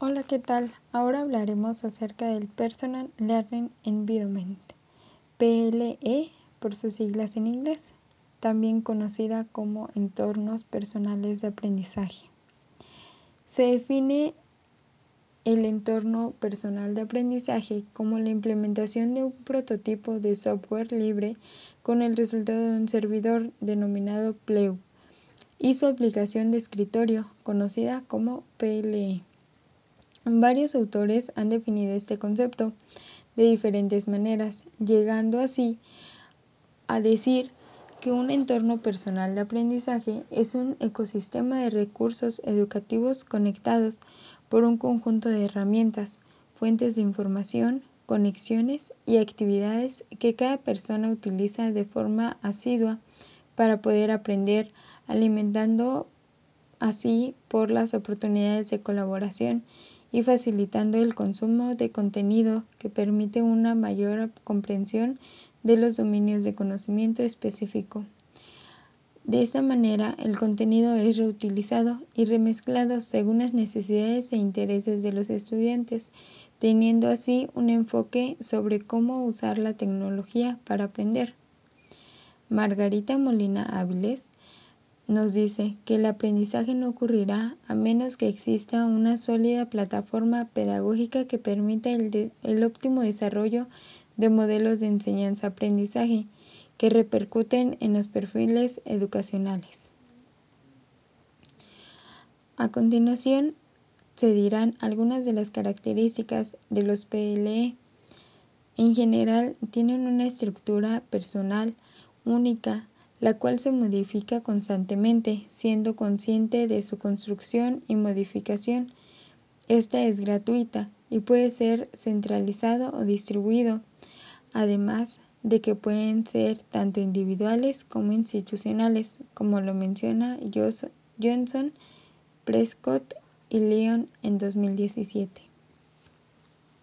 Hola, ¿qué tal? Ahora hablaremos acerca del Personal Learning Environment, PLE por sus siglas en inglés, también conocida como entornos personales de aprendizaje. Se define el entorno personal de aprendizaje como la implementación de un prototipo de software libre con el resultado de un servidor denominado PLEU y su aplicación de escritorio conocida como PLE. Varios autores han definido este concepto de diferentes maneras, llegando así a decir que un entorno personal de aprendizaje es un ecosistema de recursos educativos conectados por un conjunto de herramientas, fuentes de información, conexiones y actividades que cada persona utiliza de forma asidua para poder aprender, alimentando así por las oportunidades de colaboración y facilitando el consumo de contenido que permite una mayor comprensión de los dominios de conocimiento específico. De esta manera, el contenido es reutilizado y remezclado según las necesidades e intereses de los estudiantes, teniendo así un enfoque sobre cómo usar la tecnología para aprender. Margarita Molina Áviles nos dice que el aprendizaje no ocurrirá a menos que exista una sólida plataforma pedagógica que permita el, el óptimo desarrollo de modelos de enseñanza-aprendizaje que repercuten en los perfiles educacionales. A continuación, se dirán algunas de las características de los PLE. En general, tienen una estructura personal única, la cual se modifica constantemente, siendo consciente de su construcción y modificación. Esta es gratuita y puede ser centralizado o distribuido, además de que pueden ser tanto individuales como institucionales, como lo menciona Johnson, Prescott y Leon en 2017.